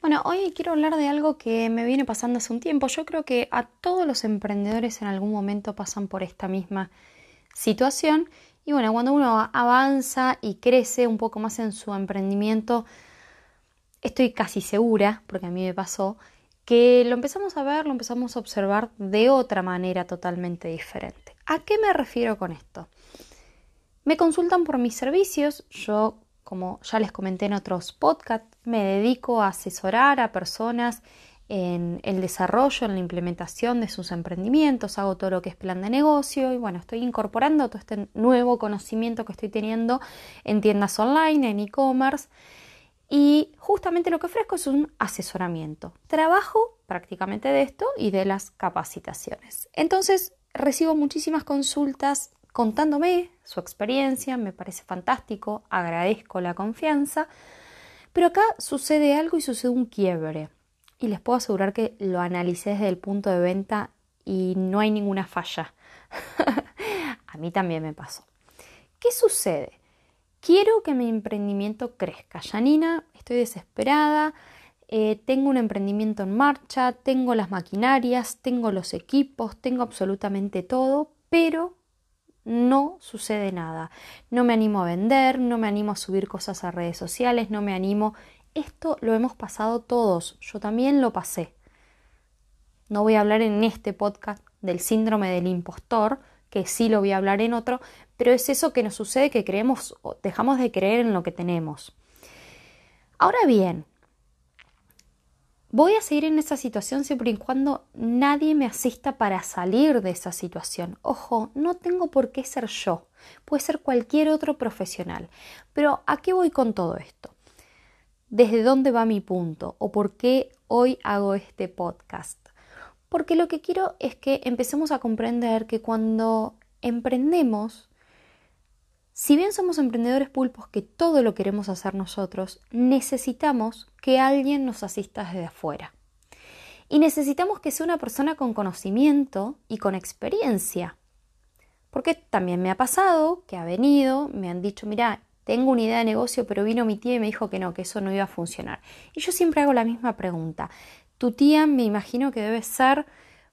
Bueno, hoy quiero hablar de algo que me viene pasando hace un tiempo. Yo creo que a todos los emprendedores en algún momento pasan por esta misma situación. Y bueno, cuando uno avanza y crece un poco más en su emprendimiento, estoy casi segura, porque a mí me pasó, que lo empezamos a ver, lo empezamos a observar de otra manera totalmente diferente. ¿A qué me refiero con esto? Me consultan por mis servicios, yo como ya les comenté en otros podcasts, me dedico a asesorar a personas en el desarrollo, en la implementación de sus emprendimientos, hago todo lo que es plan de negocio y bueno, estoy incorporando todo este nuevo conocimiento que estoy teniendo en tiendas online, en e-commerce y justamente lo que ofrezco es un asesoramiento. Trabajo prácticamente de esto y de las capacitaciones. Entonces recibo muchísimas consultas contándome su experiencia, me parece fantástico, agradezco la confianza, pero acá sucede algo y sucede un quiebre. Y les puedo asegurar que lo analicé desde el punto de venta y no hay ninguna falla. A mí también me pasó. ¿Qué sucede? Quiero que mi emprendimiento crezca. Janina, estoy desesperada, eh, tengo un emprendimiento en marcha, tengo las maquinarias, tengo los equipos, tengo absolutamente todo, pero no sucede nada. No me animo a vender, no me animo a subir cosas a redes sociales, no me animo. Esto lo hemos pasado todos, yo también lo pasé. No voy a hablar en este podcast del síndrome del impostor, que sí lo voy a hablar en otro, pero es eso que nos sucede que creemos, dejamos de creer en lo que tenemos. Ahora bien, Voy a seguir en esa situación siempre y cuando nadie me asista para salir de esa situación. Ojo, no tengo por qué ser yo, puede ser cualquier otro profesional. Pero ¿a qué voy con todo esto? ¿Desde dónde va mi punto? ¿O por qué hoy hago este podcast? Porque lo que quiero es que empecemos a comprender que cuando emprendemos si bien somos emprendedores pulpos que todo lo queremos hacer nosotros, necesitamos que alguien nos asista desde afuera. Y necesitamos que sea una persona con conocimiento y con experiencia. Porque también me ha pasado que ha venido, me han dicho, mira, tengo una idea de negocio, pero vino mi tía y me dijo que no, que eso no iba a funcionar. Y yo siempre hago la misma pregunta. Tu tía me imagino que debe ser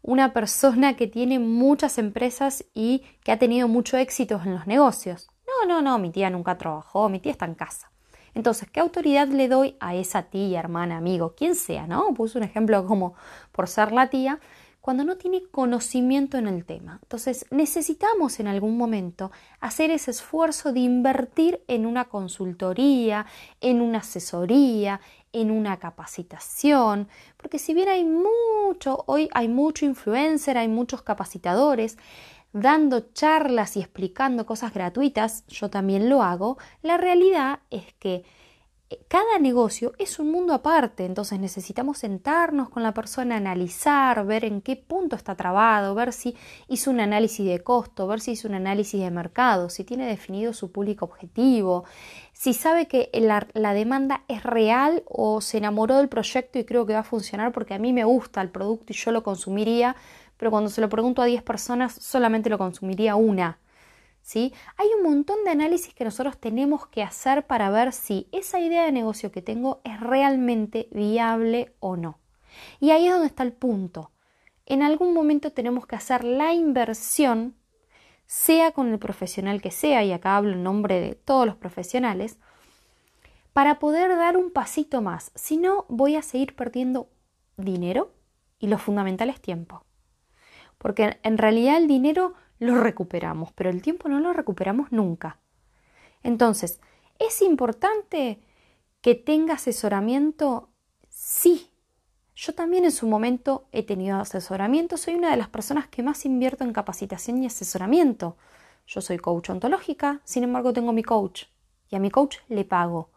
una persona que tiene muchas empresas y que ha tenido mucho éxito en los negocios. No, no, no, mi tía nunca trabajó, mi tía está en casa. Entonces, ¿qué autoridad le doy a esa tía, hermana, amigo, quien sea, no? Puse un ejemplo como por ser la tía, cuando no tiene conocimiento en el tema. Entonces, necesitamos en algún momento hacer ese esfuerzo de invertir en una consultoría, en una asesoría, en una capacitación, porque si bien hay mucho, hoy hay mucho influencer, hay muchos capacitadores, dando charlas y explicando cosas gratuitas, yo también lo hago, la realidad es que eh, cada negocio es un mundo aparte, entonces necesitamos sentarnos con la persona, analizar, ver en qué punto está trabado, ver si hizo un análisis de costo, ver si hizo un análisis de mercado, si tiene definido su público objetivo, si sabe que la, la demanda es real o se enamoró del proyecto y creo que va a funcionar porque a mí me gusta el producto y yo lo consumiría, pero cuando se lo pregunto a 10 personas solamente lo consumiría una. ¿Sí? Hay un montón de análisis que nosotros tenemos que hacer para ver si esa idea de negocio que tengo es realmente viable o no. Y ahí es donde está el punto. En algún momento tenemos que hacer la inversión, sea con el profesional que sea, y acá hablo en nombre de todos los profesionales, para poder dar un pasito más. Si no, voy a seguir perdiendo dinero y lo fundamental es tiempo porque en realidad el dinero lo recuperamos, pero el tiempo no lo recuperamos nunca. Entonces, ¿es importante que tenga asesoramiento? Sí. Yo también en su momento he tenido asesoramiento, soy una de las personas que más invierto en capacitación y asesoramiento. Yo soy coach ontológica, sin embargo tengo mi coach y a mi coach le pago.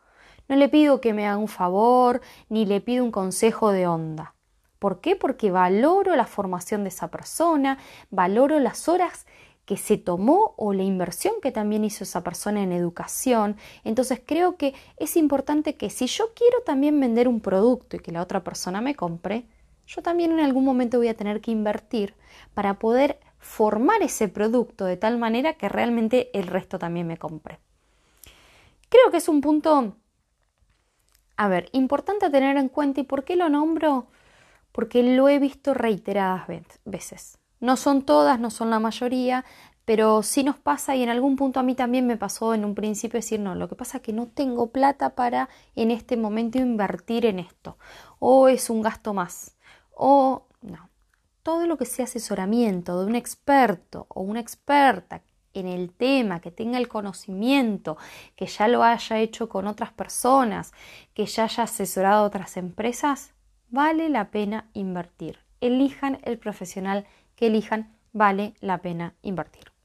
No le pido que me haga un favor ni le pido un consejo de onda. ¿Por qué? Porque valoro la formación de esa persona, valoro las horas que se tomó o la inversión que también hizo esa persona en educación. Entonces creo que es importante que si yo quiero también vender un producto y que la otra persona me compre, yo también en algún momento voy a tener que invertir para poder formar ese producto de tal manera que realmente el resto también me compre. Creo que es un punto A ver, importante tener en cuenta, ¿y por qué lo nombro? Porque lo he visto reiteradas veces. No son todas, no son la mayoría, pero sí nos pasa y en algún punto a mí también me pasó en un principio decir, no, lo que pasa es que no tengo plata para en este momento invertir en esto, o es un gasto más, o no. Todo lo que sea asesoramiento de un experto o una experta en el tema, que tenga el conocimiento, que ya lo haya hecho con otras personas, que ya haya asesorado a otras empresas, vale la pena invertir. Elijan el profesional que elijan, vale la pena invertir.